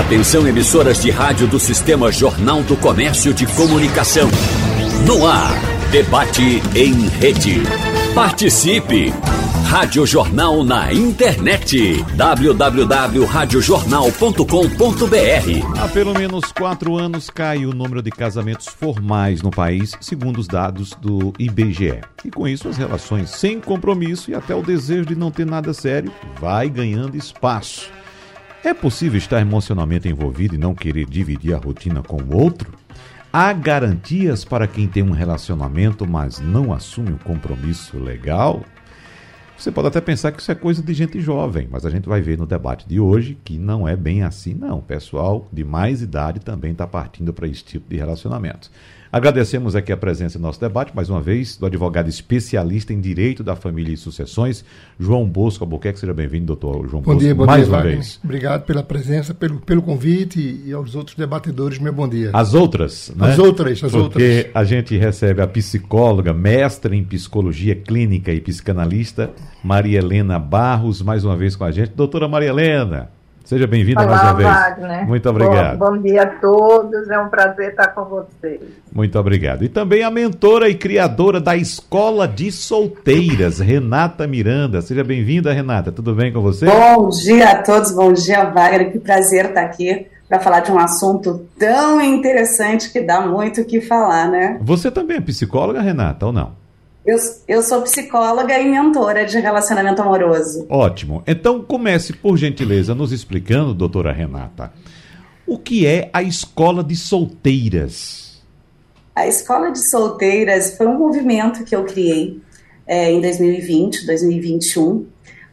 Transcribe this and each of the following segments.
Atenção emissoras de rádio do Sistema Jornal do Comércio de Comunicação. No ar, debate em rede. Participe! Rádio Jornal na internet. www.radiojornal.com.br Há pelo menos quatro anos cai o número de casamentos formais no país, segundo os dados do IBGE. E com isso, as relações sem compromisso e até o desejo de não ter nada sério vai ganhando espaço. É possível estar emocionalmente envolvido e não querer dividir a rotina com o outro? Há garantias para quem tem um relacionamento, mas não assume um compromisso legal? Você pode até pensar que isso é coisa de gente jovem, mas a gente vai ver no debate de hoje que não é bem assim, não. Pessoal de mais idade também está partindo para esse tipo de relacionamento. Agradecemos aqui a presença no nosso debate, mais uma vez, do advogado especialista em direito da família e sucessões, João Bosco Albuquerque. Seja bem-vindo, doutor João bom Bosco. Dia, bom mais dia, uma Wagner. vez. Obrigado pela presença, pelo, pelo convite e aos outros debatedores, meu bom dia. As outras, né? As outras, as Porque outras. a gente recebe a psicóloga, mestre em psicologia clínica e psicanalista, Maria Helena Barros, mais uma vez com a gente. Doutora Maria Helena, seja bem-vinda mais uma vez. Wagner. Muito obrigado. Bom, bom dia a todos, é um prazer estar com vocês. Muito obrigado. E também a mentora e criadora da Escola de Solteiras, Renata Miranda. Seja bem-vinda, Renata. Tudo bem com você? Bom dia a todos, bom dia, Wagner. Que prazer estar aqui para falar de um assunto tão interessante que dá muito o que falar, né? Você também é psicóloga, Renata, ou não? Eu, eu sou psicóloga e mentora de relacionamento amoroso. Ótimo. Então comece, por gentileza, nos explicando, doutora Renata, o que é a Escola de Solteiras? A Escola de Solteiras foi um movimento que eu criei é, em 2020, 2021,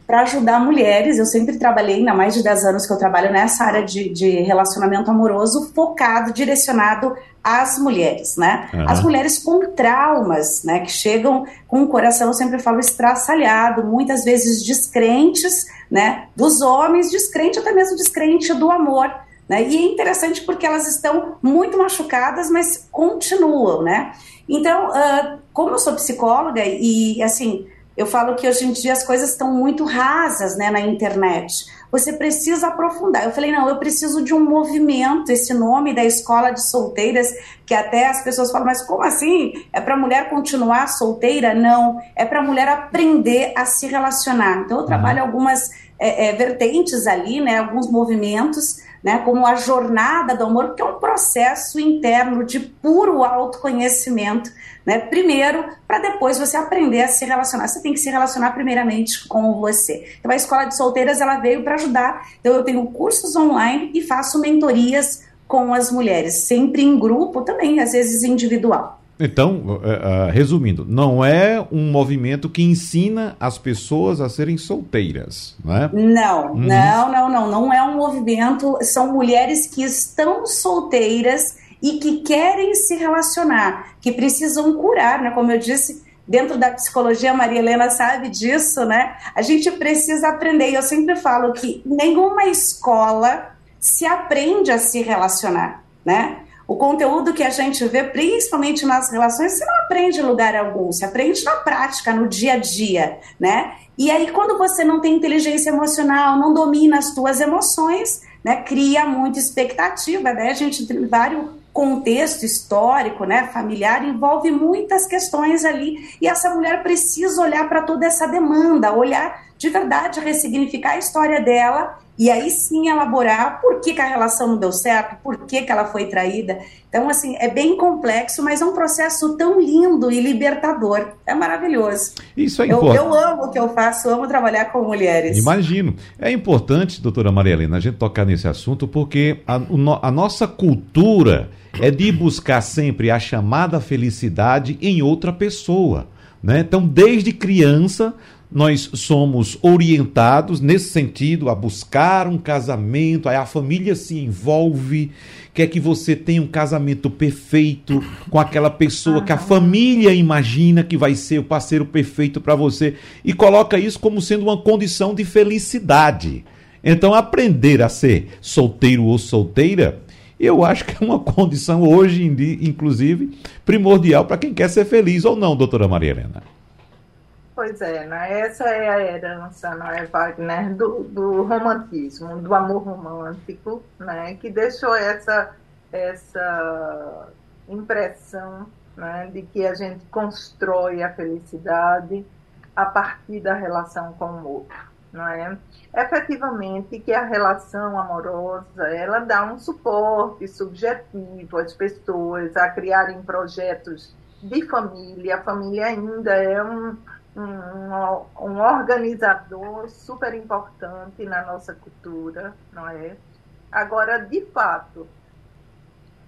para ajudar mulheres. Eu sempre trabalhei, há mais de 10 anos que eu trabalho nessa área de, de relacionamento amoroso, focado, direcionado às mulheres, né? Uhum. As mulheres com traumas, né? Que chegam com o coração, eu sempre falo, estraçalhado, muitas vezes descrentes, né? Dos homens, descrente, até mesmo descrente do amor. Né? E é interessante porque elas estão muito machucadas, mas continuam, né? Então, uh, como eu sou psicóloga e, assim, eu falo que hoje em dia as coisas estão muito rasas né, na internet. Você precisa aprofundar. Eu falei, não, eu preciso de um movimento, esse nome da escola de solteiras, que até as pessoas falam, mas como assim? É para a mulher continuar solteira? Não, é para a mulher aprender a se relacionar. Então, eu trabalho algumas é, é, vertentes ali, né, alguns movimentos, né, como a jornada do amor, que é um processo interno de puro autoconhecimento, né, primeiro, para depois você aprender a se relacionar. Você tem que se relacionar primeiramente com você. Então, a Escola de Solteiras, ela veio para ajudar. Então, eu tenho cursos online e faço mentorias com as mulheres, sempre em grupo, também, às vezes individual. Então, uh, uh, resumindo, não é um movimento que ensina as pessoas a serem solteiras, não é? Não, uhum. não, não, não. Não é um movimento. São mulheres que estão solteiras e que querem se relacionar, que precisam curar, né? Como eu disse, dentro da psicologia, a Maria Helena sabe disso, né? A gente precisa aprender. Eu sempre falo que nenhuma escola se aprende a se relacionar, né? O conteúdo que a gente vê, principalmente nas relações, você não aprende em lugar algum, você aprende na prática, no dia a dia, né? E aí, quando você não tem inteligência emocional, não domina as suas emoções, né? Cria muita expectativa, né? A gente tem vários contexto histórico, né, familiar, envolve muitas questões ali. E essa mulher precisa olhar para toda essa demanda, olhar de verdade, ressignificar a história dela e aí sim elaborar por que, que a relação não deu certo, por que, que ela foi traída. Então, assim, é bem complexo, mas é um processo tão lindo e libertador. É maravilhoso. Isso é eu, importante. eu amo o que eu faço, amo trabalhar com mulheres. Imagino. É importante, doutora Maria Helena, a gente tocar nesse assunto, porque a, a nossa cultura é de buscar sempre a chamada felicidade em outra pessoa. Né? Então, desde criança, nós somos orientados nesse sentido a buscar um casamento, aí a família se envolve, quer que você tenha um casamento perfeito com aquela pessoa que a família imagina que vai ser o parceiro perfeito para você e coloca isso como sendo uma condição de felicidade. Então, aprender a ser solteiro ou solteira, eu acho que é uma condição hoje em dia, inclusive, primordial para quem quer ser feliz ou não, doutora Maria Helena. Pois é, né? essa é a herança, não é, Wagner, do, do romantismo, do amor romântico, né? que deixou essa, essa impressão né? de que a gente constrói a felicidade a partir da relação com o outro. Não é? Efetivamente que a relação amorosa ela dá um suporte subjetivo às pessoas a criarem projetos de família. A família ainda é um, um, um organizador super importante na nossa cultura, não é? Agora, de fato,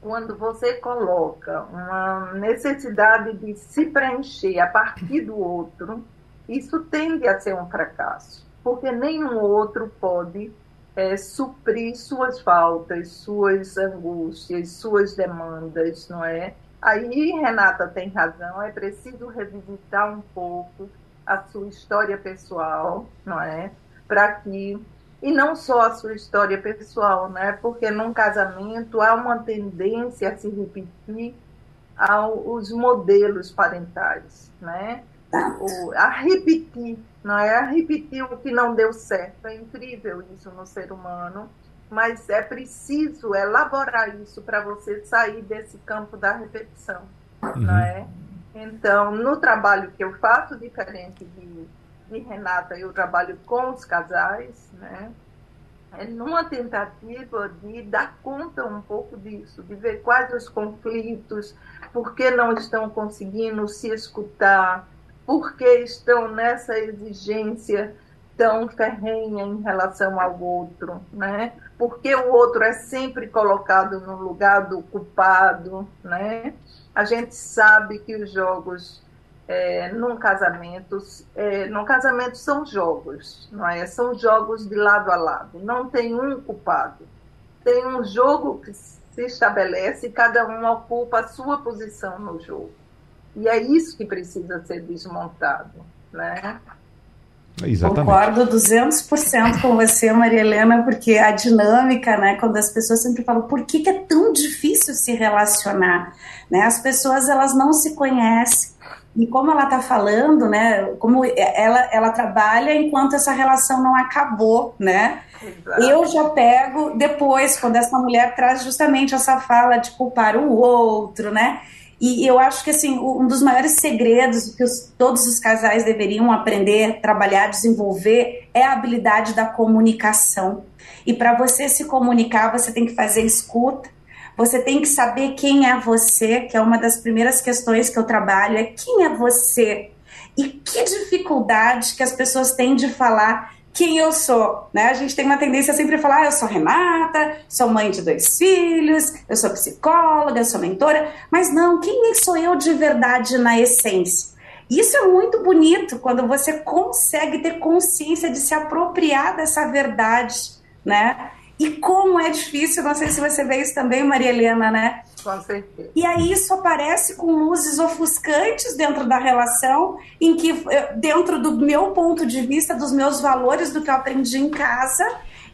quando você coloca uma necessidade de se preencher a partir do outro, isso tende a ser um fracasso, porque nenhum outro pode é, suprir suas faltas, suas angústias, suas demandas, não é? Aí Renata tem razão, é preciso revisitar um pouco a sua história pessoal, não é? Para que e não só a sua história pessoal, né? Porque num casamento há uma tendência a se repetir aos modelos parentais, né? O, a repetir, não é? A repetir o que não deu certo. É incrível isso no ser humano, mas é preciso elaborar isso para você sair desse campo da repetição, uhum. não é? Então, no trabalho que eu faço, diferente de, de Renata, eu trabalho com os casais, né? É numa tentativa de dar conta um pouco disso, de ver quais os conflitos, por que não estão conseguindo se escutar, por que estão nessa exigência tão ferrenha em relação ao outro, né? Porque o outro é sempre colocado no lugar do culpado, né? A gente sabe que os jogos é, num casamento, é, num casamento são jogos, não é? São jogos de lado a lado. Não tem um culpado. Tem um jogo que se estabelece e cada um ocupa a sua posição no jogo. E é isso que precisa ser desmontado, né? Exatamente. Concordo 200% com você, Maria Helena, porque a dinâmica, né, quando as pessoas sempre falam por que, que é tão difícil se relacionar, né? As pessoas elas não se conhecem. E como ela está falando, né, como ela, ela trabalha enquanto essa relação não acabou, né? Exato. Eu já pego depois, quando essa mulher traz justamente essa fala de culpar o outro, né? E eu acho que assim, um dos maiores segredos que os, todos os casais deveriam aprender, trabalhar, desenvolver é a habilidade da comunicação. E para você se comunicar, você tem que fazer escuta, você tem que saber quem é você, que é uma das primeiras questões que eu trabalho, é quem é você. E que dificuldade que as pessoas têm de falar quem eu sou, né? A gente tem uma tendência a sempre falar, ah, eu sou Renata, sou mãe de dois filhos, eu sou psicóloga, eu sou mentora, mas não, quem sou eu de verdade na essência? Isso é muito bonito quando você consegue ter consciência de se apropriar dessa verdade, né? E como é difícil, não sei se você vê isso também, Maria Helena, né? Com certeza. E aí isso aparece com luzes ofuscantes dentro da relação, em que, eh, dentro do meu ponto de vista, dos meus valores, do que eu aprendi em casa,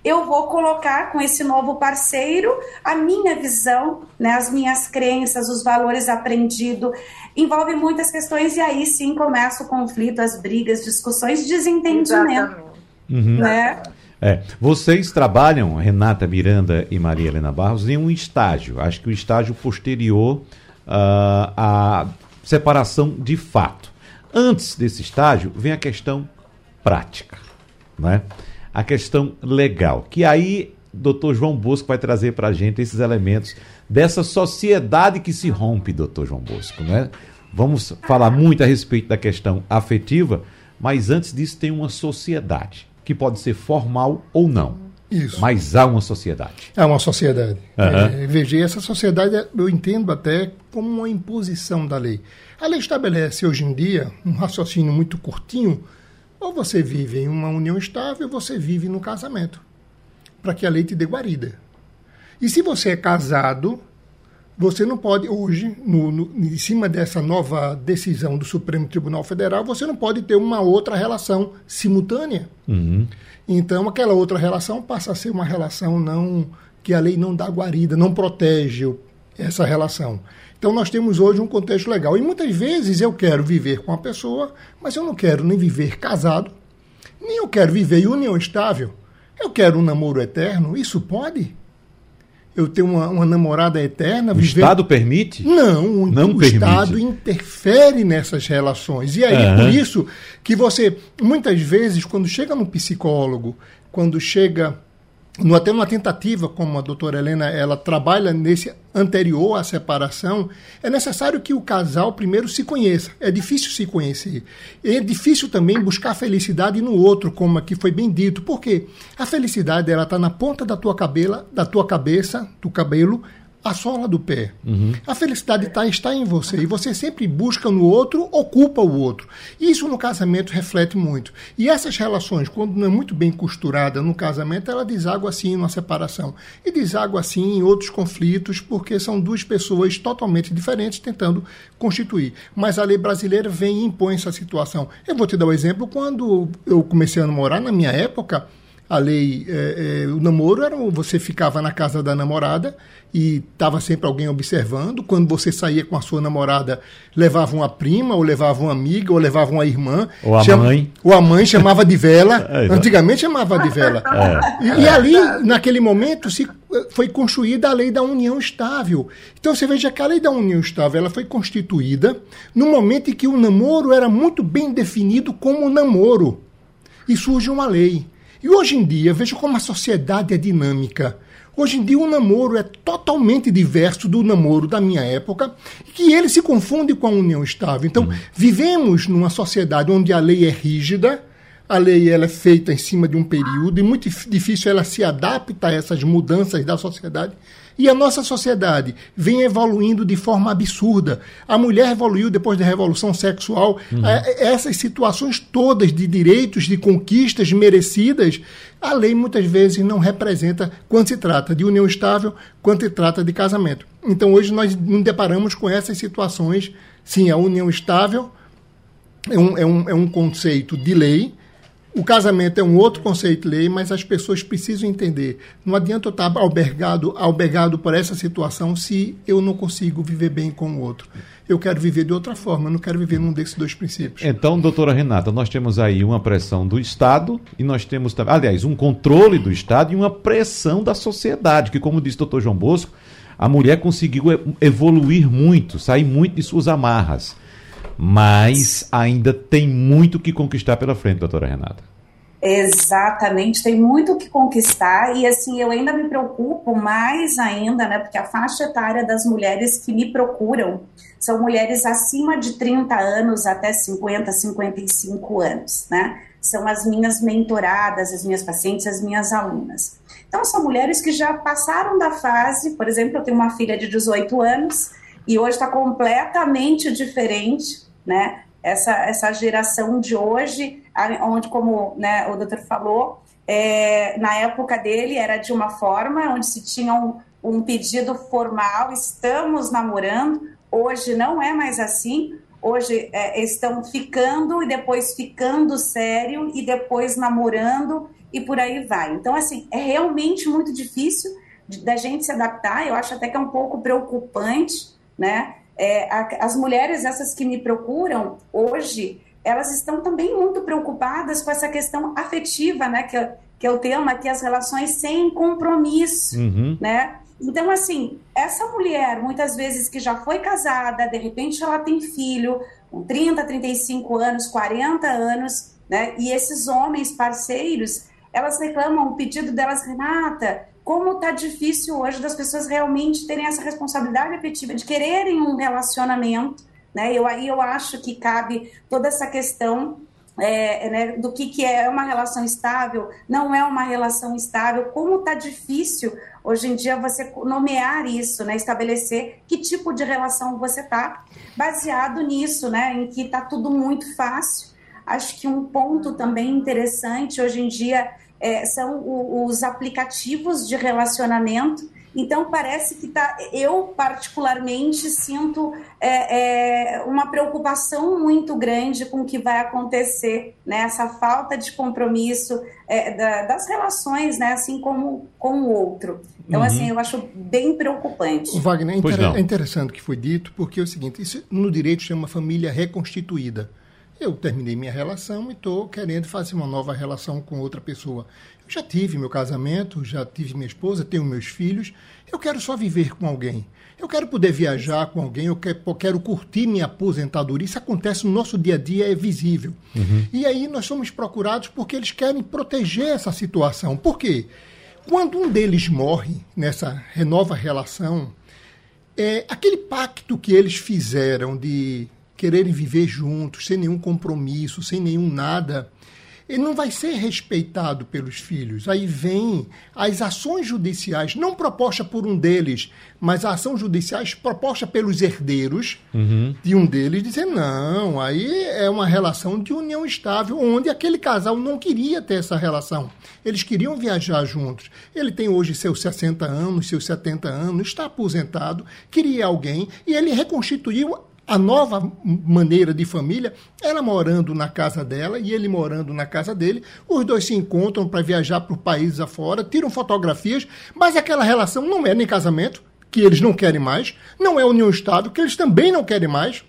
eu vou colocar com esse novo parceiro a minha visão, né, as minhas crenças, os valores aprendidos. Envolve muitas questões e aí sim começa o conflito, as brigas, discussões, desentendimento. Exatamente. Uhum. Né? É, vocês trabalham, Renata Miranda e Maria Helena Barros, em um estágio, acho que o estágio posterior uh, à separação de fato. Antes desse estágio, vem a questão prática, né? a questão legal, que aí doutor João Bosco vai trazer para a gente esses elementos dessa sociedade que se rompe, doutor João Bosco. Né? Vamos falar muito a respeito da questão afetiva, mas antes disso tem uma sociedade que pode ser formal ou não. Isso. Mas há uma sociedade. Há uma sociedade. Uhum. É, veja, essa sociedade eu entendo até como uma imposição da lei. A lei estabelece hoje em dia um raciocínio muito curtinho. Ou você vive em uma união estável, ou você vive no casamento. Para que a lei te dê guarida. E se você é casado, você não pode, hoje, no, no, em cima dessa nova decisão do Supremo Tribunal Federal, você não pode ter uma outra relação simultânea. Uhum. Então, aquela outra relação passa a ser uma relação não que a lei não dá guarida, não protege essa relação. Então nós temos hoje um contexto legal. E muitas vezes eu quero viver com a pessoa, mas eu não quero nem viver casado, nem eu quero viver em união estável. Eu quero um namoro eterno. Isso pode? Eu ter uma, uma namorada eterna. O viver... Estado permite? Não, não o permite. Estado interfere nessas relações. E aí, uhum. por isso que você, muitas vezes, quando chega no psicólogo, quando chega no, até uma tentativa, como a doutora Helena ela trabalha nesse anterior à separação, é necessário que o casal primeiro se conheça. É difícil se conhecer. É difícil também buscar felicidade no outro, como aqui foi bem dito. Porque a felicidade ela está na ponta da tua, cabela, da tua cabeça, do cabelo, a sola do pé. Uhum. A felicidade tá, está em você e você sempre busca no outro, ocupa o outro. Isso no casamento reflete muito. E essas relações, quando não é muito bem costurada no casamento, ela deságua assim numa separação. E deságua assim em outros conflitos, porque são duas pessoas totalmente diferentes tentando constituir. Mas a lei brasileira vem e impõe essa situação. Eu vou te dar um exemplo. Quando eu comecei a namorar, na minha época, a lei, é, é, o namoro era você ficava na casa da namorada e estava sempre alguém observando. Quando você saía com a sua namorada, levava uma prima, ou levava uma amiga, ou levava uma irmã. Ou a mãe. Ou a mãe chamava de vela. é, Antigamente chamava de vela. É. E, e, ali, naquele momento, se foi construída a lei da união estável. Então você veja que a lei da união estável ela foi constituída no momento em que o namoro era muito bem definido como namoro. E surge uma lei. E hoje em dia, veja como a sociedade é dinâmica. Hoje em dia, o namoro é totalmente diverso do namoro da minha época, que ele se confunde com a união estável. Então, uhum. vivemos numa sociedade onde a lei é rígida, a lei ela é feita em cima de um período, e muito difícil ela se adapta a essas mudanças da sociedade. E a nossa sociedade vem evoluindo de forma absurda. A mulher evoluiu depois da revolução sexual. Uhum. É, essas situações todas de direitos, de conquistas merecidas, a lei muitas vezes não representa quando se trata de união estável, quando se trata de casamento. Então hoje nós nos deparamos com essas situações. Sim, a união estável é um, é um, é um conceito de lei o casamento é um outro conceito lei, mas as pessoas precisam entender. Não adianta eu estar albergado, albergado por essa situação se eu não consigo viver bem com o outro. Eu quero viver de outra forma, não quero viver num desses dois princípios. Então, doutora Renata, nós temos aí uma pressão do Estado e nós temos também, aliás, um controle do Estado e uma pressão da sociedade, que, como disse o doutor João Bosco, a mulher conseguiu evoluir muito, sair muito de suas amarras. Mas ainda tem muito que conquistar pela frente, doutora Renata. Exatamente, tem muito o que conquistar e assim eu ainda me preocupo mais ainda, né? Porque a faixa etária das mulheres que me procuram são mulheres acima de 30 anos até 50, 55 anos, né? São as minhas mentoradas, as minhas pacientes, as minhas alunas. Então são mulheres que já passaram da fase, por exemplo, eu tenho uma filha de 18 anos e hoje está completamente diferente né? Essa, essa geração de hoje, onde, como né, o doutor falou, é, na época dele era de uma forma, onde se tinha um, um pedido formal, estamos namorando, hoje não é mais assim, hoje é, estão ficando e depois ficando sério e depois namorando e por aí vai. Então, assim, é realmente muito difícil da gente se adaptar, eu acho até que é um pouco preocupante, né? É, a, as mulheres, essas que me procuram hoje, elas estão também muito preocupadas com essa questão afetiva, né? Que, que é o tema que as relações sem compromisso, uhum. né? Então, assim, essa mulher, muitas vezes que já foi casada, de repente ela tem filho, com 30, 35 anos, 40 anos, né? E esses homens parceiros, elas reclamam, o pedido delas, Renata, como está difícil hoje das pessoas realmente terem essa responsabilidade afetiva, de quererem um relacionamento, né? Eu aí eu acho que cabe toda essa questão é, né, do que, que é uma relação estável, não é uma relação estável, como está difícil hoje em dia você nomear isso, né, estabelecer que tipo de relação você está, baseado nisso, né, em que está tudo muito fácil. Acho que um ponto também interessante hoje em dia é, são o, os aplicativos de relacionamento Então parece que tá. Eu particularmente sinto é, é, uma preocupação muito grande com o que vai acontecer, né? Essa falta de compromisso é, da, das relações, né? Assim como com o outro. Então, uhum. assim, eu acho bem preocupante. Wagner, é, inter é interessante o que foi dito, porque é o seguinte: isso no direito chama família reconstituída. Eu terminei minha relação e estou querendo fazer uma nova relação com outra pessoa. Eu já tive meu casamento, já tive minha esposa, tenho meus filhos. Eu quero só viver com alguém. Eu quero poder viajar com alguém, eu quero, curtir minha aposentadoria. Isso acontece no nosso dia a dia, é visível. Uhum. E aí nós somos procurados porque eles querem proteger essa situação. Por quê? Quando um deles morre nessa renova relação, é, aquele pacto que eles fizeram de quererem viver juntos, sem nenhum compromisso, sem nenhum nada, ele não vai ser respeitado pelos filhos. Aí vem as ações judiciais, não propostas por um deles, mas a ação judiciais proposta pelos herdeiros uhum. de um deles, dizendo: não, aí é uma relação de união estável, onde aquele casal não queria ter essa relação. Eles queriam viajar juntos. Ele tem hoje seus 60 anos, seus 70 anos, está aposentado, queria alguém, e ele reconstituiu a nova maneira de família, ela morando na casa dela e ele morando na casa dele. Os dois se encontram para viajar para países afora, tiram fotografias, mas aquela relação não é nem casamento, que eles não querem mais, não é união estável, que eles também não querem mais.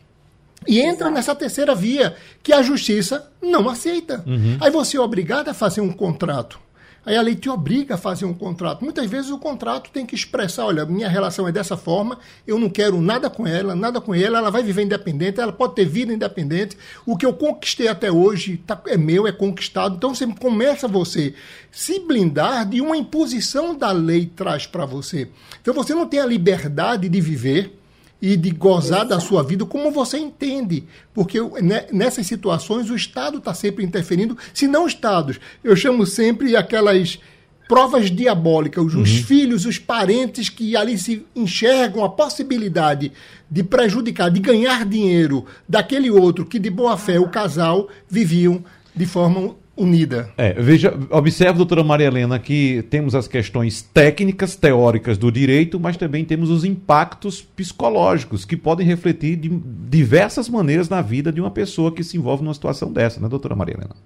E entra Exato. nessa terceira via, que a justiça não aceita. Uhum. Aí você é obrigado a fazer um contrato. Aí a lei te obriga a fazer um contrato. Muitas vezes o contrato tem que expressar: olha, minha relação é dessa forma, eu não quero nada com ela, nada com ela, ela vai viver independente, ela pode ter vida independente. O que eu conquistei até hoje tá, é meu, é conquistado. Então você começa você se blindar de uma imposição da lei traz para você. Então você não tem a liberdade de viver e de gozar da sua vida como você entende. Porque né, nessas situações o Estado está sempre interferindo, se não Estados. Eu chamo sempre aquelas provas diabólicas, os, uhum. filhos, os parentes que ali se enxergam a possibilidade de prejudicar, de ganhar dinheiro daquele outro que de boa fé o casal viviam de forma unida. É, veja, observe, doutora Maria Helena, que temos as questões técnicas, teóricas do direito, mas também temos os impactos psicológicos que podem refletir de diversas maneiras na vida de uma pessoa que se envolve numa situação dessa, né, doutora Maria Helena?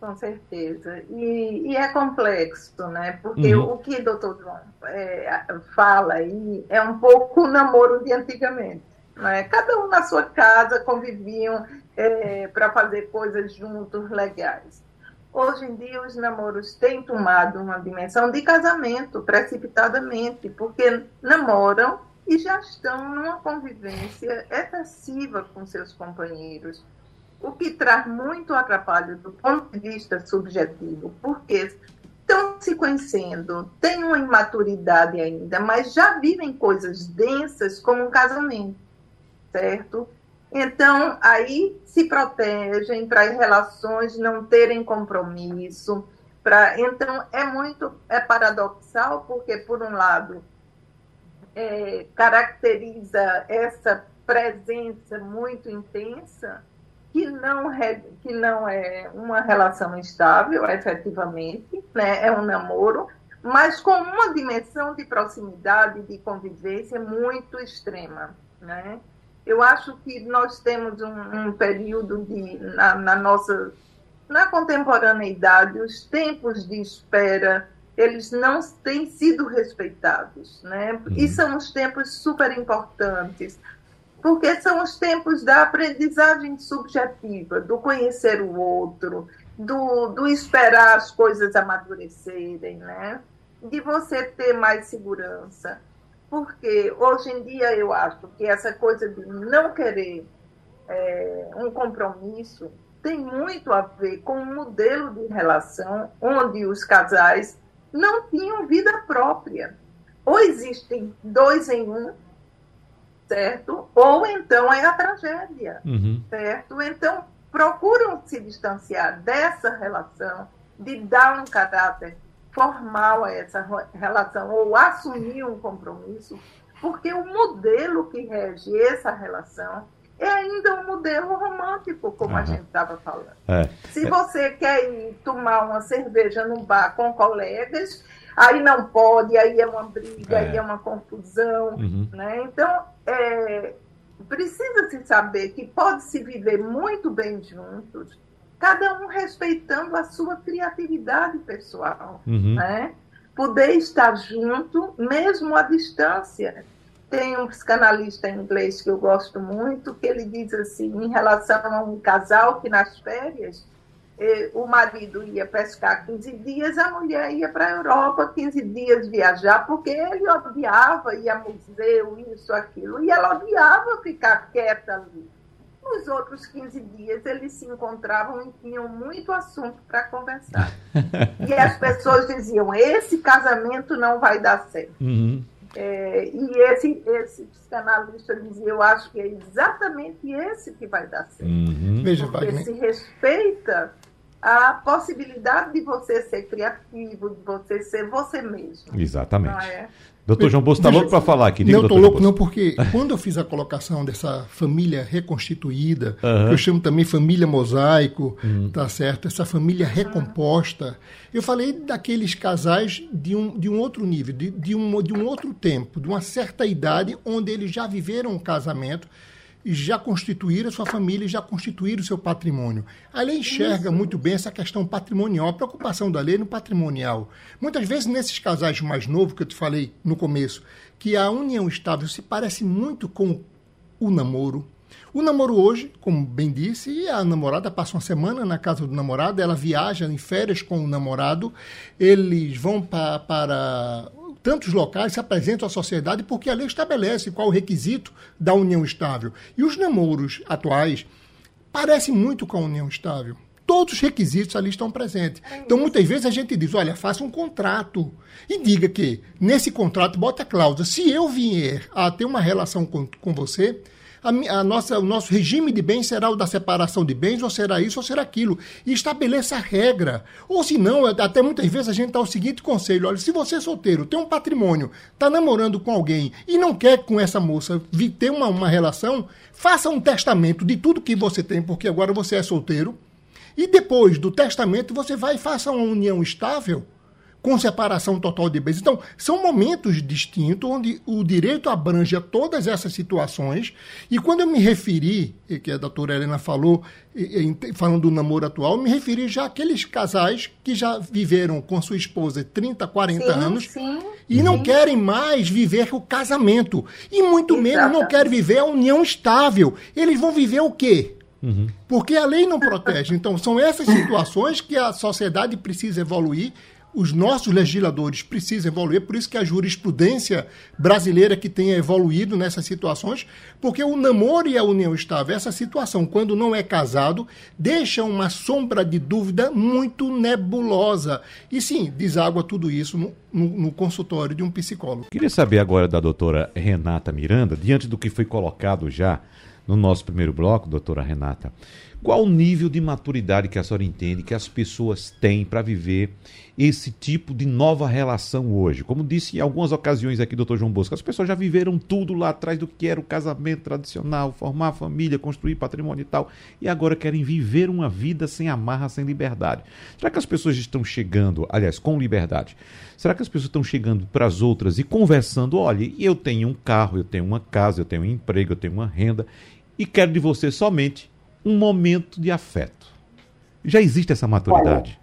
Com certeza. E, e é complexo, né? Porque uhum. o que o doutor João é, fala aí é um pouco o namoro de antigamente. Né? Cada um na sua casa conviviam é, para fazer coisas juntos legais. Hoje em dia, os namoros têm tomado uma dimensão de casamento precipitadamente, porque namoram e já estão numa convivência excessiva com seus companheiros, o que traz muito atrapalho do ponto de vista subjetivo, porque estão se conhecendo, têm uma imaturidade ainda, mas já vivem coisas densas como um casamento, certo? Então, aí se protegem para as relações não terem compromisso. Pra, então, é muito é paradoxal, porque, por um lado, é, caracteriza essa presença muito intensa, que não, que não é uma relação estável, efetivamente, né? é um namoro, mas com uma dimensão de proximidade, de convivência muito extrema. Né? Eu acho que nós temos um, um período de, na, na, nossa na contemporaneidade, os tempos de espera eles não têm sido respeitados, né? Uhum. E são os tempos super importantes, porque são os tempos da aprendizagem subjetiva, do conhecer o outro, do, do esperar as coisas amadurecerem, né? De você ter mais segurança. Porque hoje em dia eu acho que essa coisa de não querer é, um compromisso tem muito a ver com um modelo de relação onde os casais não tinham vida própria. Ou existem dois em um, certo? Ou então é a tragédia, uhum. certo? Então procuram se distanciar dessa relação, de dar um caráter formal a essa relação ou assumir um compromisso, porque o modelo que rege essa relação é ainda um modelo romântico, como uhum. a gente estava falando. É. Se você quer ir tomar uma cerveja no bar com colegas, aí não pode, aí é uma briga, é. aí é uma confusão. Uhum. Né? Então, é, precisa se saber que pode se viver muito bem juntos, cada um respeitando a sua criatividade pessoal. Uhum. Né? Poder estar junto, mesmo à distância. Tem um psicanalista inglês que eu gosto muito, que ele diz assim, em relação a um casal que nas férias eh, o marido ia pescar 15 dias, a mulher ia para a Europa 15 dias viajar, porque ele odiava ir a museu, isso, aquilo, e ela odiava ficar quieta ali. Nos outros 15 dias eles se encontravam e tinham muito assunto para conversar. e as pessoas diziam: esse casamento não vai dar certo. Uhum. É, e esse, esse psicanalista dizia, eu acho que é exatamente esse que vai dar certo. Uhum. Porque se respeita a possibilidade de você ser criativo, de você ser você mesmo. Exatamente. É? Doutor João Bolso está louco para falar aqui. Diga, não, estou louco não, porque quando eu fiz a colocação dessa família reconstituída, uhum. que eu chamo também família mosaico, uhum. tá certo? Essa família recomposta, eu falei daqueles casais de um, de um outro nível, de, de, um, de um outro tempo, de uma certa idade, onde eles já viveram um casamento, já constituíram sua família e já constituíram seu patrimônio. A lei enxerga muito bem essa questão patrimonial, a preocupação da lei no patrimonial. Muitas vezes, nesses casais mais novos, que eu te falei no começo, que a união estável se parece muito com o namoro. O namoro hoje, como bem disse, a namorada passa uma semana na casa do namorado, ela viaja em férias com o namorado, eles vão pa, para tantos locais se apresentam à sociedade porque a lei estabelece qual o requisito da união estável. E os namoros atuais parecem muito com a união estável. Todos os requisitos ali estão presentes. Então, muitas vezes a gente diz: olha, faça um contrato. E diga que, nesse contrato, bota a cláusula: se eu vier a ter uma relação com, com você, a, a, nossa, o nosso regime de bens será o da separação de bens, ou será isso, ou será aquilo. E estabeleça a regra. Ou se não, até muitas vezes a gente dá o seguinte conselho: olha, se você é solteiro, tem um patrimônio, está namorando com alguém e não quer com essa moça ter uma, uma relação, faça um testamento de tudo que você tem, porque agora você é solteiro. E depois do testamento, você vai e faça uma união estável com separação total de bens. Então, são momentos distintos onde o direito abrange a todas essas situações. E quando eu me referi, que a doutora Helena falou, falando do namoro atual, me referi já àqueles casais que já viveram com sua esposa 30, 40 sim, anos sim, e sim. não querem mais viver o casamento. E muito Exato. menos não querem viver a união estável. Eles vão viver o quê? Uhum. Porque a lei não protege. Então, são essas situações que a sociedade precisa evoluir os nossos legisladores precisam evoluir, por isso que a jurisprudência brasileira que tenha evoluído nessas situações, porque o namoro e a união estável, essa situação, quando não é casado, deixa uma sombra de dúvida muito nebulosa. E sim, deságua tudo isso no, no, no consultório de um psicólogo. Queria saber agora da doutora Renata Miranda, diante do que foi colocado já no nosso primeiro bloco, doutora Renata, qual o nível de maturidade que a senhora entende que as pessoas têm para viver esse tipo de nova relação hoje? Como disse em algumas ocasiões aqui, doutor João Bosco, as pessoas já viveram tudo lá atrás do que era o casamento tradicional, formar família, construir patrimônio e tal, e agora querem viver uma vida sem amarra, sem liberdade. Será que as pessoas estão chegando, aliás, com liberdade? Será que as pessoas estão chegando para as outras e conversando? Olha, eu tenho um carro, eu tenho uma casa, eu tenho um emprego, eu tenho uma renda, e quero de você somente um momento de afeto. Já existe essa maturidade?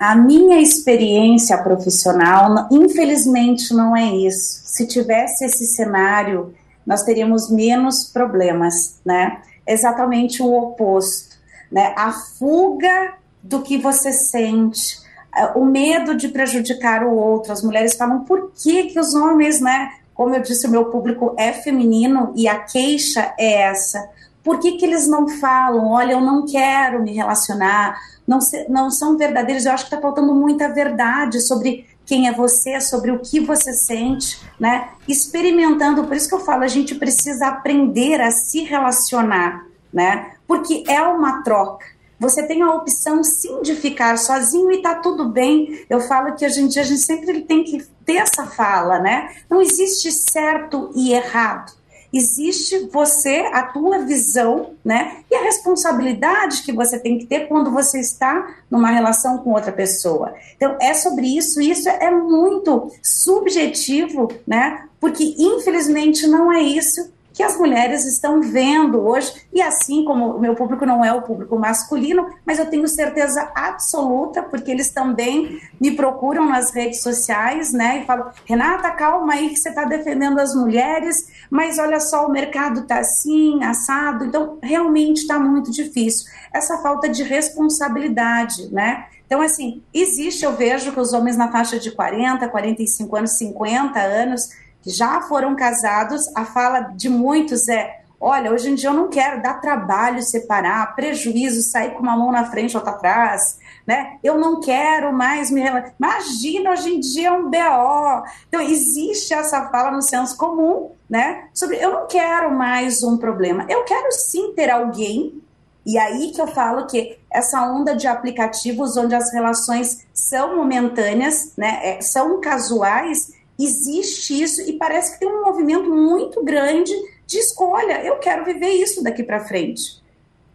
Olha, a minha experiência profissional, infelizmente, não é isso. Se tivesse esse cenário, nós teríamos menos problemas, né? Exatamente o oposto, né? A fuga do que você sente, eh, o medo de prejudicar o outro. As mulheres falam por que que os homens, né? Como eu disse, o meu público é feminino e a queixa é essa por que, que eles não falam, olha, eu não quero me relacionar, não, se, não são verdadeiros? Eu acho que está faltando muita verdade sobre quem é você, sobre o que você sente, né? Experimentando, por isso que eu falo, a gente precisa aprender a se relacionar, né? Porque é uma troca. Você tem a opção sim de ficar sozinho e tá tudo bem. Eu falo que hoje em dia a gente sempre tem que ter essa fala, né? Não existe certo e errado existe você, a tua visão, né? E a responsabilidade que você tem que ter quando você está numa relação com outra pessoa. Então, é sobre isso, isso é muito subjetivo, né? Porque infelizmente não é isso que as mulheres estão vendo hoje, e assim como o meu público não é o público masculino, mas eu tenho certeza absoluta, porque eles também me procuram nas redes sociais, né, e falam, Renata, calma aí que você está defendendo as mulheres, mas olha só, o mercado está assim, assado, então realmente está muito difícil. Essa falta de responsabilidade, né, então, assim, existe, eu vejo que os homens na faixa de 40, 45 anos, 50 anos, que já foram casados, a fala de muitos é: olha, hoje em dia eu não quero dar trabalho separar, prejuízo, sair com uma mão na frente outra atrás, né? Eu não quero mais me Imagina, hoje em dia é um BO. Então, existe essa fala no senso comum, né? Sobre eu não quero mais um problema. Eu quero sim ter alguém. E aí que eu falo que essa onda de aplicativos onde as relações são momentâneas, né? É, são casuais, existe isso e parece que tem um movimento muito grande de escolha. Eu quero viver isso daqui para frente.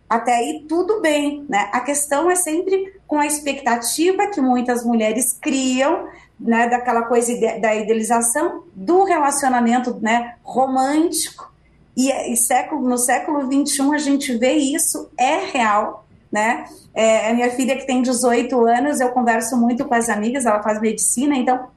Até aí tudo bem, né? A questão é sempre com a expectativa que muitas mulheres criam, né, daquela coisa da idealização do relacionamento, né, romântico. E, e século, no século 21 a gente vê isso é real, né? É, a minha filha que tem 18 anos, eu converso muito com as amigas, ela faz medicina, então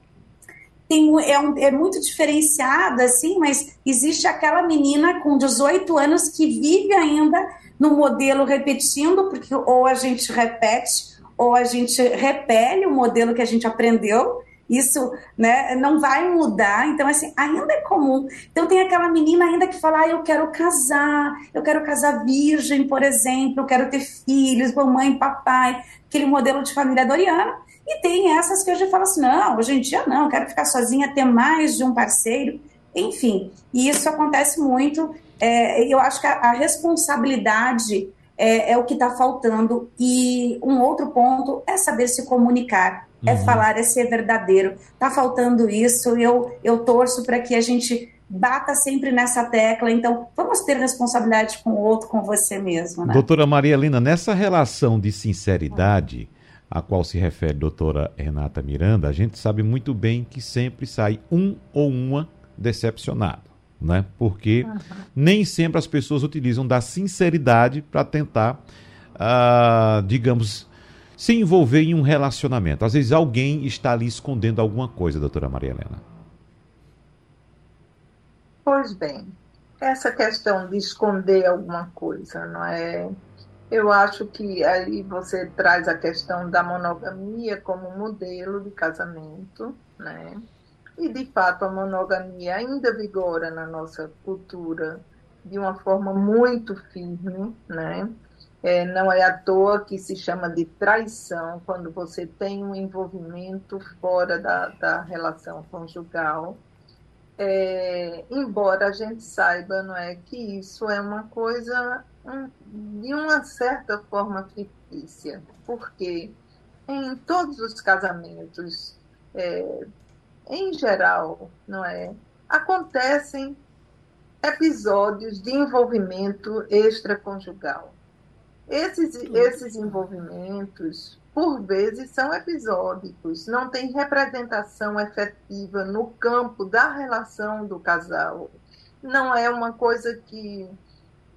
tem, é, um, é muito diferenciada, assim, mas existe aquela menina com 18 anos que vive ainda no modelo repetindo, porque ou a gente repete ou a gente repele o modelo que a gente aprendeu, isso né, não vai mudar, então assim, ainda é comum. Então tem aquela menina ainda que fala, ah, eu quero casar, eu quero casar virgem, por exemplo, eu quero ter filhos, mamãe, papai, aquele modelo de família doriana, e tem essas que eu já falo assim: não, hoje em dia não, quero ficar sozinha, ter mais de um parceiro. Enfim, e isso acontece muito. É, eu acho que a, a responsabilidade é, é, o que está faltando. E um outro ponto é saber se comunicar, é uhum. é falar, é ser verdadeiro. Está faltando isso, eu, eu torço para que a gente bata sempre nessa tecla. Então, vamos ter responsabilidade com o outro, com você mesmo. Né? Doutora Maria Lina, nessa relação de sinceridade. Uhum a qual se refere a doutora Renata Miranda, a gente sabe muito bem que sempre sai um ou uma decepcionado, né? Porque uhum. nem sempre as pessoas utilizam da sinceridade para tentar, uh, digamos, se envolver em um relacionamento. Às vezes alguém está ali escondendo alguma coisa, doutora Maria Helena. Pois bem, essa questão de esconder alguma coisa, não é? Eu acho que aí você traz a questão da monogamia como modelo de casamento, né? E de fato a monogamia ainda vigora na nossa cultura de uma forma muito firme, né? É, não é à toa que se chama de traição quando você tem um envolvimento fora da, da relação conjugal. É, embora a gente saiba não é, que isso é uma coisa de uma certa forma fictícia, porque em todos os casamentos, é, em geral, não é, acontecem episódios de envolvimento extraconjugal. Esses, esses envolvimentos, por vezes, são episódicos, não tem representação efetiva no campo da relação do casal. Não é uma coisa que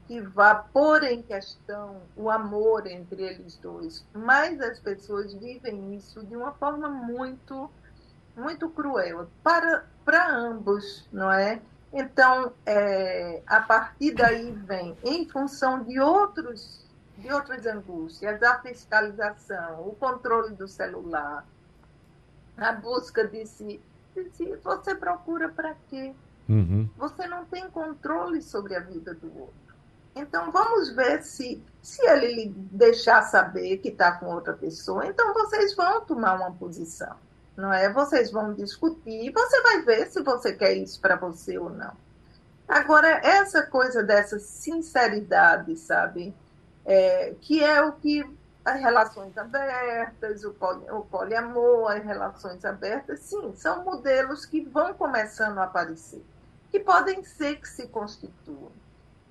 que vá pôr em questão o amor entre eles dois, mas as pessoas vivem isso de uma forma muito, muito cruel para, para ambos, não é? Então, é, a partir daí vem, em função de outros de outras angústias, a fiscalização, o controle do celular, a busca de si, de si você procura para quê? Uhum. Você não tem controle sobre a vida do outro. Então vamos ver se, se ele deixar saber que está com outra pessoa, então vocês vão tomar uma posição, não é? Vocês vão discutir e você vai ver se você quer isso para você ou não. Agora, essa coisa dessa sinceridade, sabe? É, que é o que as relações abertas, o, poli, o poliamor, as relações abertas, sim, são modelos que vão começando a aparecer. que podem ser que se constituam.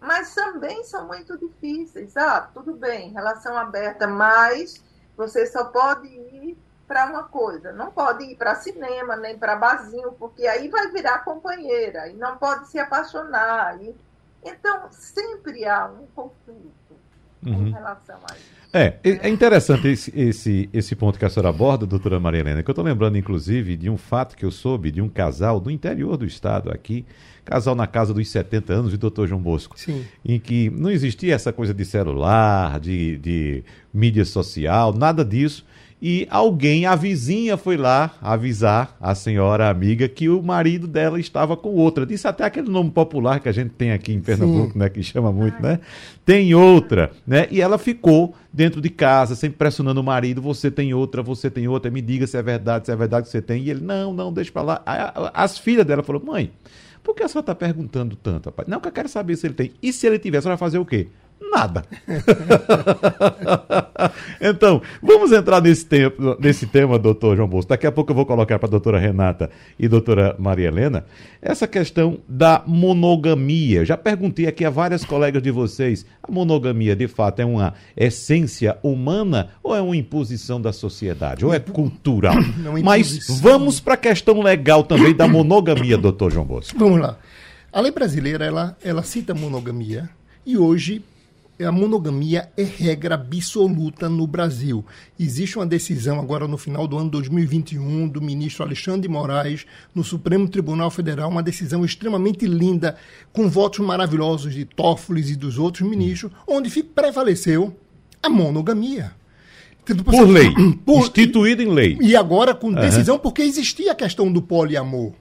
Mas também são muito difíceis. Ah, tudo bem, relação aberta, mas você só pode ir para uma coisa, não pode ir para cinema, nem para barzinho, porque aí vai virar companheira e não pode se apaixonar. E... Então, sempre há um conflito uhum. relação a isso. É, é interessante esse, esse, esse ponto que a senhora aborda, doutora Maria Helena, que eu estou lembrando, inclusive, de um fato que eu soube de um casal do interior do estado aqui, casal na casa dos 70 anos, de doutor João Bosco, Sim. em que não existia essa coisa de celular, de, de mídia social, nada disso e alguém, a vizinha, foi lá avisar a senhora amiga que o marido dela estava com outra. Disse até aquele nome popular que a gente tem aqui em Pernambuco, Sim. né, que chama muito, né? Tem outra, né? E ela ficou dentro de casa, sempre pressionando o marido, você tem outra, você tem outra, me diga se é verdade, se é verdade que você tem. E ele, não, não, deixa pra lá. As filhas dela falaram, mãe, por que a senhora está perguntando tanto, rapaz? Não, que eu quero saber se ele tem. E se ele tiver, a senhora vai fazer o quê? Nada. então, vamos entrar nesse, tempo, nesse tema, doutor João Bolso. Daqui a pouco eu vou colocar para a doutora Renata e doutora Maria Helena essa questão da monogamia. Já perguntei aqui a várias colegas de vocês: a monogamia de fato é uma essência humana ou é uma imposição da sociedade? Ou é cultural? Não, Mas vamos para a questão legal também da monogamia, doutor João Bosco. Vamos lá. A lei brasileira ela, ela cita monogamia e hoje a monogamia é regra absoluta no Brasil. Existe uma decisão agora no final do ano 2021 do ministro Alexandre de Moraes no Supremo Tribunal Federal, uma decisão extremamente linda, com votos maravilhosos de Toffoli e dos outros ministros, onde prevaleceu a monogamia. Por lei. Por, instituído em lei. E agora com decisão, uhum. porque existia a questão do poliamor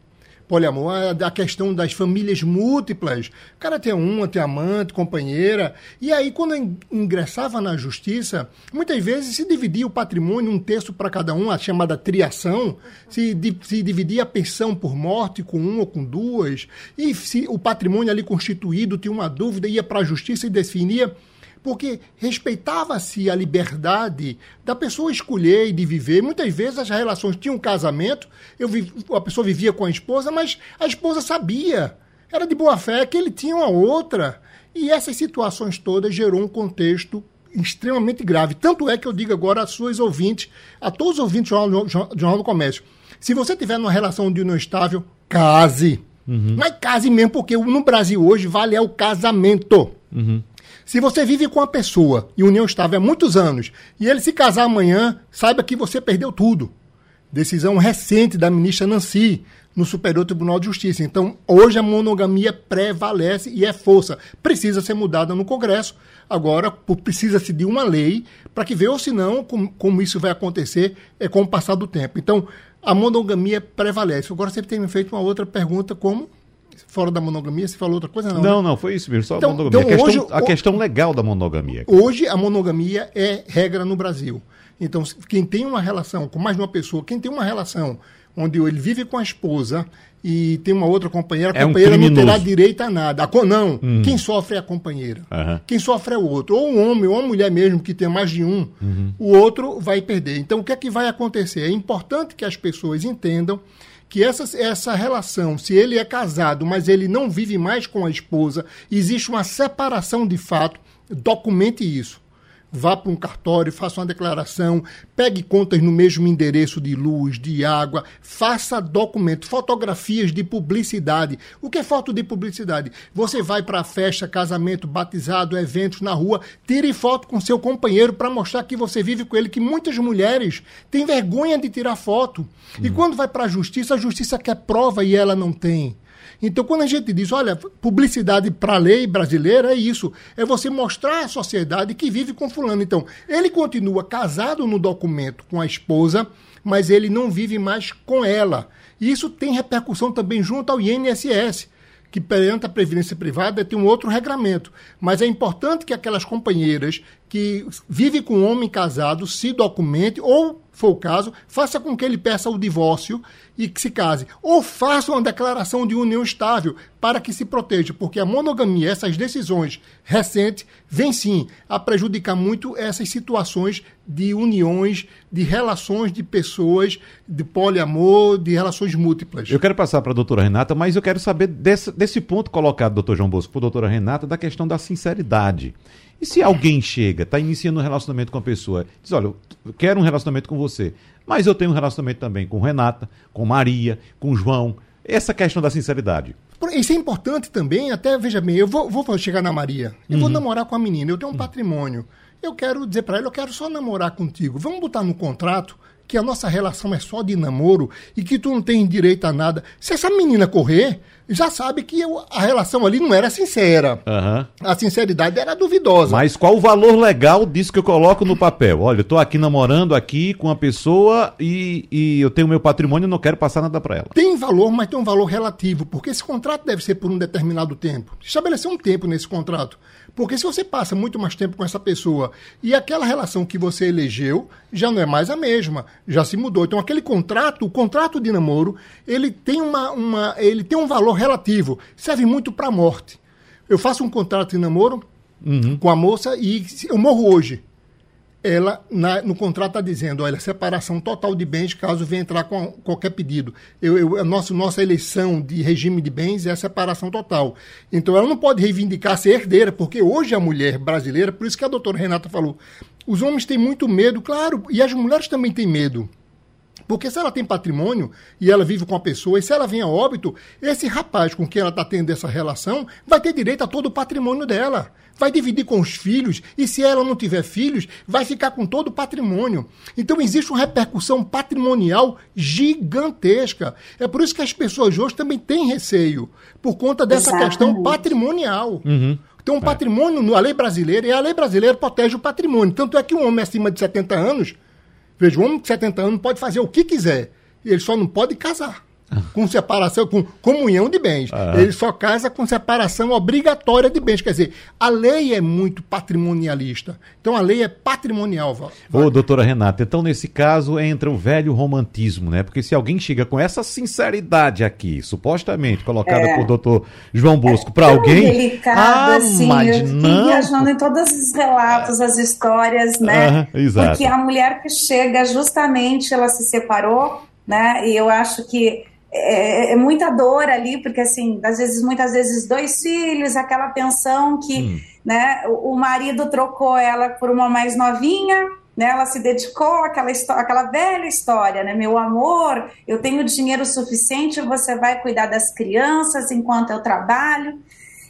poliamor, a, questão das famílias múltiplas. O cara tem uma, tem amante, companheira. E aí, quando ingressava na justiça, muitas vezes se dividia o patrimônio, um terço para cada um, a chamada triação, se, se dividia a pensão por morte com um ou com duas, e se o patrimônio ali constituído tinha uma dúvida, ia para a justiça e definia porque respeitava-se a liberdade da pessoa escolher e de viver. Muitas vezes as relações tinham um casamento, eu a pessoa vivia com a esposa, mas a esposa sabia, era de boa fé que ele tinha uma outra. E essas situações todas gerou um contexto extremamente grave. Tanto é que eu digo agora às suas ouvintes, a todos os ouvintes do Jornal do Comércio, se você tiver numa relação de união estável, case. Uhum. Mas case mesmo, porque no Brasil hoje vale é o casamento. Uhum. Se você vive com uma pessoa e união estável há muitos anos e ele se casar amanhã, saiba que você perdeu tudo. Decisão recente da ministra Nancy no Superior Tribunal de Justiça. Então, hoje a monogamia prevalece e é força. Precisa ser mudada no Congresso. Agora, precisa-se de uma lei para que veja, ou senão, como, como isso vai acontecer é com o passar do tempo. Então, a monogamia prevalece. Agora, você tem me feito uma outra pergunta, como fora da monogamia, você falou outra coisa? Não, não, né? não foi isso mesmo, só então, a monogamia. Então, a, questão, hoje, a questão legal da monogamia. Hoje, a monogamia é regra no Brasil. Então, quem tem uma relação com mais de uma pessoa, quem tem uma relação onde ele vive com a esposa e tem uma outra companheira, a é companheira um não terá direito a nada. A, não, uhum. quem sofre é a companheira. Uhum. Quem sofre é o outro. Ou um homem ou uma mulher mesmo que tem mais de um, uhum. o outro vai perder. Então, o que é que vai acontecer? É importante que as pessoas entendam que essa, essa relação, se ele é casado, mas ele não vive mais com a esposa, existe uma separação de fato, documente isso vá para um cartório, faça uma declaração, pegue contas no mesmo endereço de luz, de água, faça documento, fotografias de publicidade. O que é foto de publicidade? Você vai para a festa, casamento, batizado, eventos na rua, tire foto com seu companheiro para mostrar que você vive com ele, que muitas mulheres têm vergonha de tirar foto. E hum. quando vai para a justiça, a justiça quer prova e ela não tem. Então, quando a gente diz, olha, publicidade para a lei brasileira é isso, é você mostrar à sociedade que vive com fulano. Então, ele continua casado no documento com a esposa, mas ele não vive mais com ela. Isso tem repercussão também junto ao INSS que perante a previdência privada tem um outro regramento. Mas é importante que aquelas companheiras que vivem com um homem casado se documente, ou, for o caso, faça com que ele peça o divórcio e que se case. Ou faça uma declaração de união estável para que se proteja, porque a monogamia, essas decisões recentes, vêm sim a prejudicar muito essas situações de uniões, de relações de pessoas, de poliamor, de relações múltiplas. Eu quero passar para a doutora Renata, mas eu quero saber desse, desse ponto colocado, doutor João Bosco, a doutora Renata, da questão da sinceridade. E se alguém chega, está iniciando um relacionamento com a pessoa, diz: Olha, eu quero um relacionamento com você, mas eu tenho um relacionamento também com Renata, com Maria, com João. Essa questão da sinceridade. Isso é importante também, até, veja bem, eu vou, vou chegar na Maria, eu uhum. vou namorar com a menina, eu tenho um uhum. patrimônio. Eu quero dizer para ela, eu quero só namorar contigo. Vamos botar no contrato que a nossa relação é só de namoro e que tu não tem direito a nada. Se essa menina correr, já sabe que eu, a relação ali não era sincera. Uhum. A sinceridade era duvidosa. Mas qual o valor legal disso que eu coloco no papel? Olha, eu tô aqui namorando aqui com uma pessoa e, e eu tenho meu patrimônio e não quero passar nada para ela. Tem valor, mas tem um valor relativo, porque esse contrato deve ser por um determinado tempo. Estabelecer um tempo nesse contrato. Porque se você passa muito mais tempo com essa pessoa e aquela relação que você elegeu já não é mais a mesma, já se mudou. Então aquele contrato, o contrato de namoro, ele tem uma, uma ele tem um valor relativo, serve muito para a morte. Eu faço um contrato de namoro uhum. com a moça e eu morro hoje ela na, no contrato está dizendo, olha, separação total de bens caso venha entrar com qualquer pedido. Eu, eu, a nossa, nossa eleição de regime de bens é a separação total. Então ela não pode reivindicar ser herdeira, porque hoje a mulher brasileira, por isso que a doutora Renata falou, os homens têm muito medo, claro, e as mulheres também têm medo. Porque se ela tem patrimônio e ela vive com a pessoa, e se ela vem a óbito, esse rapaz com quem ela está tendo essa relação vai ter direito a todo o patrimônio dela vai dividir com os filhos, e se ela não tiver filhos, vai ficar com todo o patrimônio. Então existe uma repercussão patrimonial gigantesca. É por isso que as pessoas hoje também têm receio, por conta dessa Exatamente. questão patrimonial. Uhum. Então, um é. patrimônio, a lei brasileira, e a lei brasileira protege o patrimônio. Tanto é que um homem acima de 70 anos, veja, um homem de 70 anos pode fazer o que quiser, ele só não pode casar com separação, com comunhão de bens. Ah. Ele só casa com separação obrigatória de bens. Quer dizer, a lei é muito patrimonialista. Então a lei é patrimonial. Ô, doutora Renata, então nesse caso entra o velho romantismo, né? Porque se alguém chega com essa sinceridade aqui, supostamente colocada é. por doutor João Bosco, é para alguém. Delicado, ah, assim, mas eu não. viajando em todos os relatos, as histórias, né? Ah, exato. Porque a mulher que chega, justamente, ela se separou, né? E eu acho que é, é, muita dor ali, porque assim, às vezes, muitas vezes, dois filhos, aquela pensão que hum. né, o, o marido trocou ela por uma mais novinha, né, ela se dedicou àquela, àquela velha história, né? Meu amor, eu tenho dinheiro suficiente, você vai cuidar das crianças enquanto eu trabalho.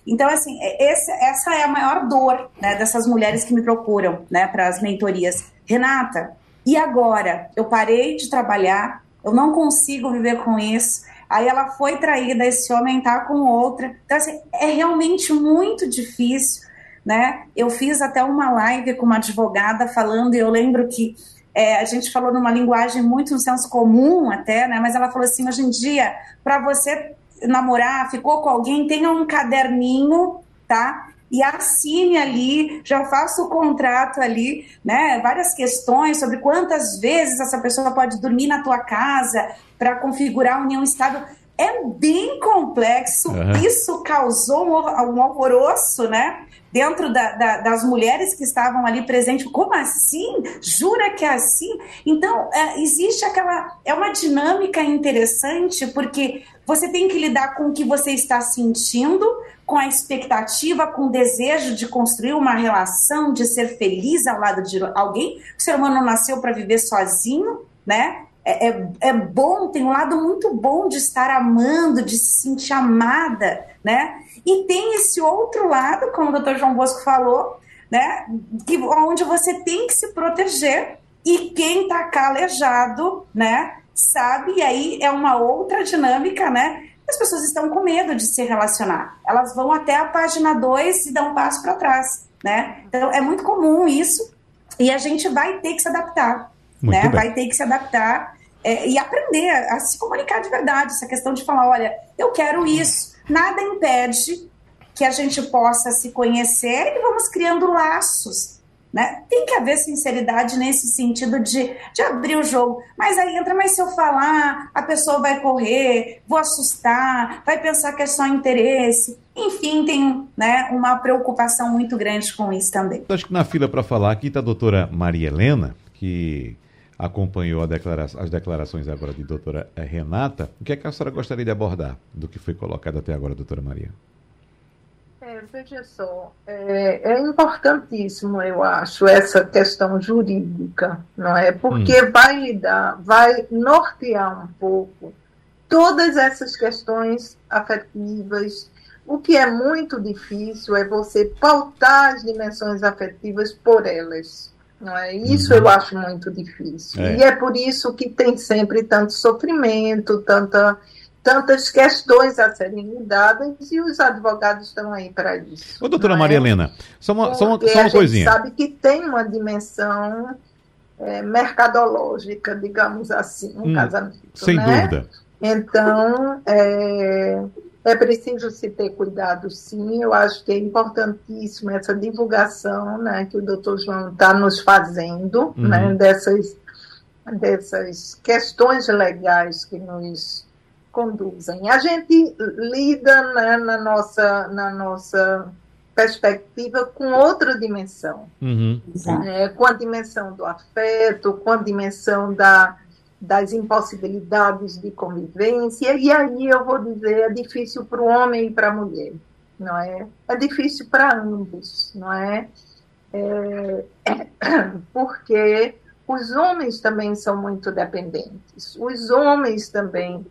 Então, assim, é, esse, essa é a maior dor né, dessas mulheres que me procuram né, para as mentorias. Renata, e agora? Eu parei de trabalhar, eu não consigo viver com isso. Aí ela foi traída, esse homem tá com outra. Então, assim, é realmente muito difícil, né? Eu fiz até uma live com uma advogada falando, e eu lembro que é, a gente falou numa linguagem muito no senso comum até, né? Mas ela falou assim, hoje em dia, para você namorar, ficou com alguém, tenha um caderninho, tá? E assine ali, já faça o contrato ali, né? Várias questões sobre quantas vezes essa pessoa pode dormir na tua casa para configurar a união estável. É bem complexo, uhum. isso causou um, um alvoroço, né? Dentro da, da, das mulheres que estavam ali presentes, como assim? Jura que é assim? Então, é, existe aquela. É uma dinâmica interessante, porque você tem que lidar com o que você está sentindo, com a expectativa, com o desejo de construir uma relação, de ser feliz ao lado de alguém. O ser humano não nasceu para viver sozinho, né? É, é, é, bom, tem um lado muito bom de estar amando, de se sentir amada, né? E tem esse outro lado, como o doutor João Bosco falou, né? Que, onde você tem que se proteger e quem está calejado, né? Sabe, e aí é uma outra dinâmica, né? as pessoas estão com medo de se relacionar. Elas vão até a página 2 e dão um passo para trás, né? Então é muito comum isso e a gente vai ter que se adaptar, muito né? Bem. Vai ter que se adaptar é, e aprender a, a, se comunicar de verdade. Essa questão de falar, olha, eu quero isso. Nada impede que a gente possa se conhecer e vamos criando laços, Né? Tem que haver sinceridade nesse sentido de, de abrir o jogo. Mas aí entra, mas se eu falar, a pessoa vai correr, vou assustar, vai pensar que é só interesse. Enfim, tem né, uma preocupação muito grande com isso também. Acho que na fila para falar aqui está a doutora Maria Helena, que acompanhou declara as declarações agora de doutora Renata. O que é que a senhora gostaria de abordar do que foi colocado até agora, doutora Maria? É, veja só, é, é, importantíssimo, eu acho, essa questão jurídica, não é? Porque hum. vai lidar, vai nortear um pouco todas essas questões afetivas. O que é muito difícil é você pautar as dimensões afetivas por elas. Não é? Isso uhum. eu acho muito difícil. É. E é por isso que tem sempre tanto sofrimento, tanta tantas questões a serem lidadas e os advogados estão aí para isso. Ô, doutora Maria é? Helena, só uma, só uma, só uma coisinha. sabe que tem uma dimensão é, mercadológica, digamos assim, um hum, casamento. Sem né? dúvida. Então, é, é preciso se ter cuidado, sim. Eu acho que é importantíssimo essa divulgação né, que o doutor João está nos fazendo, uhum. né, dessas, dessas questões legais que nos conduzem. A gente lida né, na, nossa, na nossa perspectiva com outra dimensão, uhum. é, com a dimensão do afeto, com a dimensão da, das impossibilidades de convivência, e aí eu vou dizer, é difícil para o homem e para a mulher, não é? É difícil para ambos, não é? é? Porque os homens também são muito dependentes, os homens também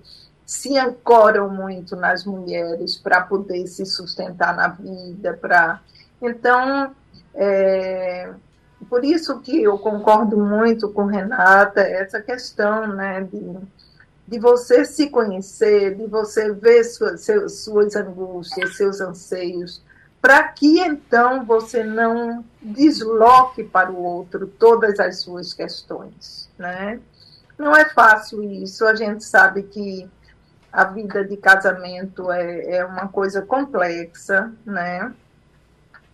se ancoram muito nas mulheres para poder se sustentar na vida, para então é, por isso que eu concordo muito com Renata essa questão, né, de, de você se conhecer, de você ver suas, suas angústias, seus anseios, para que então você não desloque para o outro todas as suas questões, né? Não é fácil isso, a gente sabe que a vida de casamento é, é uma coisa complexa, né?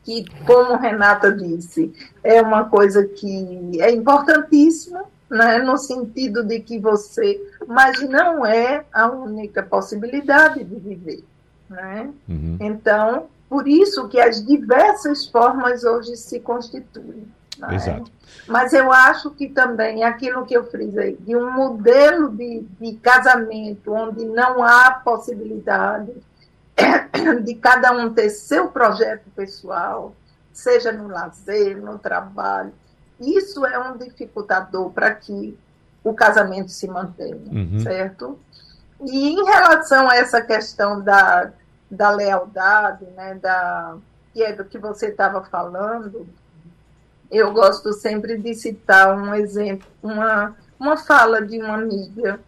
Que, como Renata disse, é uma coisa que é importantíssima, né? No sentido de que você, mas não é a única possibilidade de viver, né? Uhum. Então, por isso que as diversas formas hoje se constituem. Né? Exato. Mas eu acho que também aquilo que eu frisei, de um modelo de, de casamento onde não há possibilidade de cada um ter seu projeto pessoal, seja no lazer, no trabalho, isso é um dificultador para que o casamento se mantenha, uhum. certo? E em relação a essa questão da, da lealdade, né, da, que é do que você estava falando, eu gosto sempre de citar um exemplo, uma, uma fala de uma amiga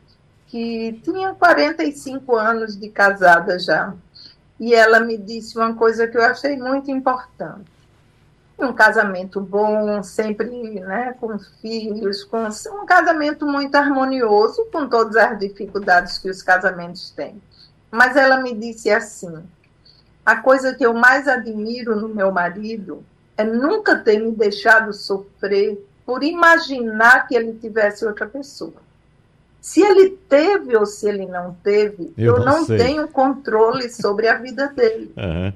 que tinha 45 anos de casada já. E ela me disse uma coisa que eu achei muito importante. Um casamento bom, sempre né, com filhos, com um casamento muito harmonioso, com todas as dificuldades que os casamentos têm. Mas ela me disse assim: a coisa que eu mais admiro no meu marido é nunca ter me deixado sofrer por imaginar que ele tivesse outra pessoa. Se ele teve ou se ele não teve, eu, eu não, tenho controle sobre a vida dele. Uhum.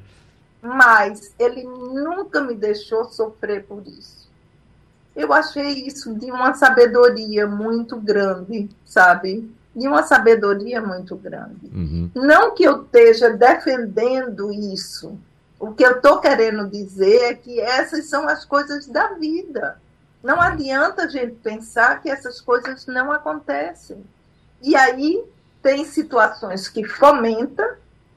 Mas ele nunca me deixou sofrer por isso. Eu achei isso de uma sabedoria muito grande, sabe? De uma sabedoria muito grande. Uhum. Não que eu esteja defendendo isso, o que eu estou querendo dizer é que essas são as coisas da vida. Não adianta a gente pensar que essas coisas não acontecem. E aí tem situações que fomentam,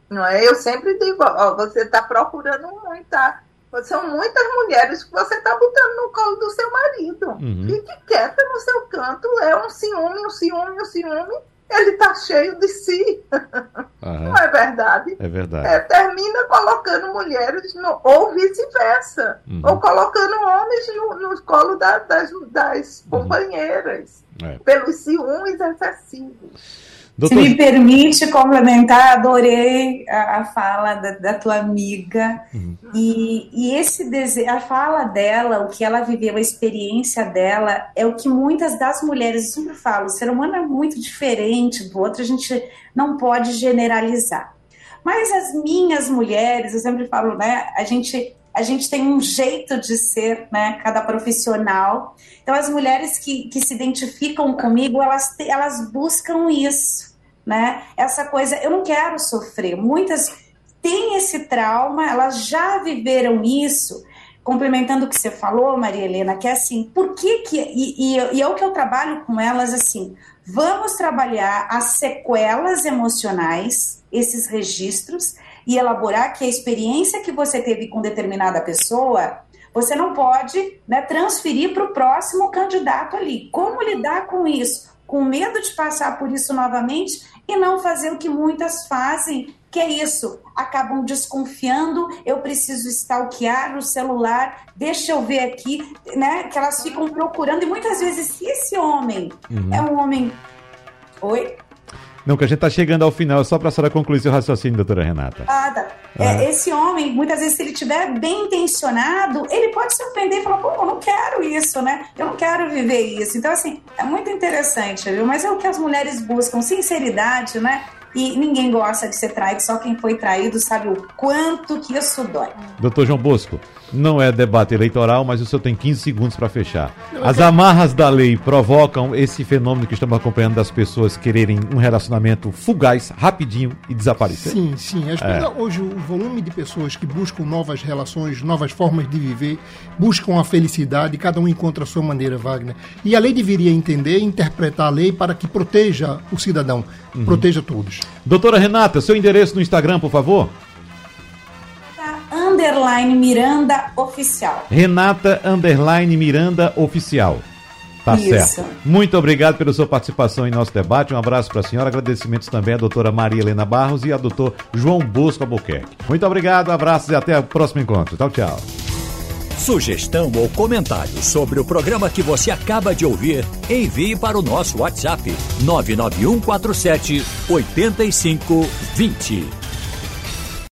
não é? Eu sempre digo, ó, você está procurando muita. São muitas mulheres que você está botando no colo do seu marido. Uhum. Fique quieta no seu canto, é um ciúme, um ciúme, um ciúme ele está cheio de si. Uhum. Não é verdade? É verdade. É, termina colocando mulheres, no, ou vice-versa, uhum. ou colocando homens no, no colo da, das, das uhum. companheiras, é. pelos ciúmes excessivos. Doutor... Se me permite complementar, adorei a, a fala da, da, tua amiga. Uhum. E, e esse desejo, a fala dela, o que ela viveu, a experiência dela, é o que muitas das mulheres, eu sempre falo, o ser humano é muito diferente do outro, a gente não pode generalizar. Mas as minhas mulheres, eu sempre falo, né? A gente a gente tem um jeito de ser, né? Cada profissional. Então, as mulheres que, que se identificam comigo, elas, elas buscam isso, né? Essa coisa, eu não quero sofrer. Muitas têm esse trauma, elas já viveram isso. Complementando o que você falou, Maria Helena, que é assim, por que que. E, e, e é o que eu trabalho com elas assim: vamos trabalhar as sequelas emocionais, esses registros, e elaborar que a experiência que você teve com determinada pessoa, você não pode né, transferir para o próximo candidato ali. Como lidar com isso? Com medo de passar por isso novamente e não fazer o que muitas fazem, que é isso, acabam desconfiando, eu preciso stalkear o celular, deixa eu ver aqui, né? Que elas ficam procurando, e muitas vezes, se esse homem uhum. é um homem. Oi? Não, que a gente está chegando ao final, só para a senhora concluir seu raciocínio, doutora Renata. Ah, tá. É, esse homem, muitas vezes, se ele estiver bem intencionado, ele pode se ofender e falar, pô, eu não quero isso, né? Eu não quero viver isso. Então, assim, é muito interessante, viu? Mas é o que as mulheres buscam, sinceridade, né? E ninguém gosta de ser traído, só quem foi traído sabe o quanto que isso dói. Doutor João Bosco, não é debate eleitoral, mas o senhor tem 15 segundos para fechar. As amarras da lei provocam esse fenômeno que estamos acompanhando das pessoas quererem um relacionamento fugaz, rapidinho e desaparecer? Sim, sim. É. Hoje o volume de pessoas que buscam novas relações, novas formas de viver, buscam a felicidade, cada um encontra a sua maneira, Wagner. E a lei deveria entender e interpretar a lei para que proteja o cidadão, uhum. proteja todos. Doutora Renata, seu endereço no Instagram, por favor. Underline Miranda Oficial. Renata Underline Miranda Oficial. Tá Isso. certo. Muito obrigado pela sua participação em nosso debate. Um abraço para a senhora. Agradecimentos também à doutora Maria Helena Barros e ao doutor João Bosco Albuquerque. Muito obrigado, abraços e até o próximo encontro. Tchau, tchau. Sugestão ou comentário sobre o programa que você acaba de ouvir, envie para o nosso WhatsApp 99147 8520.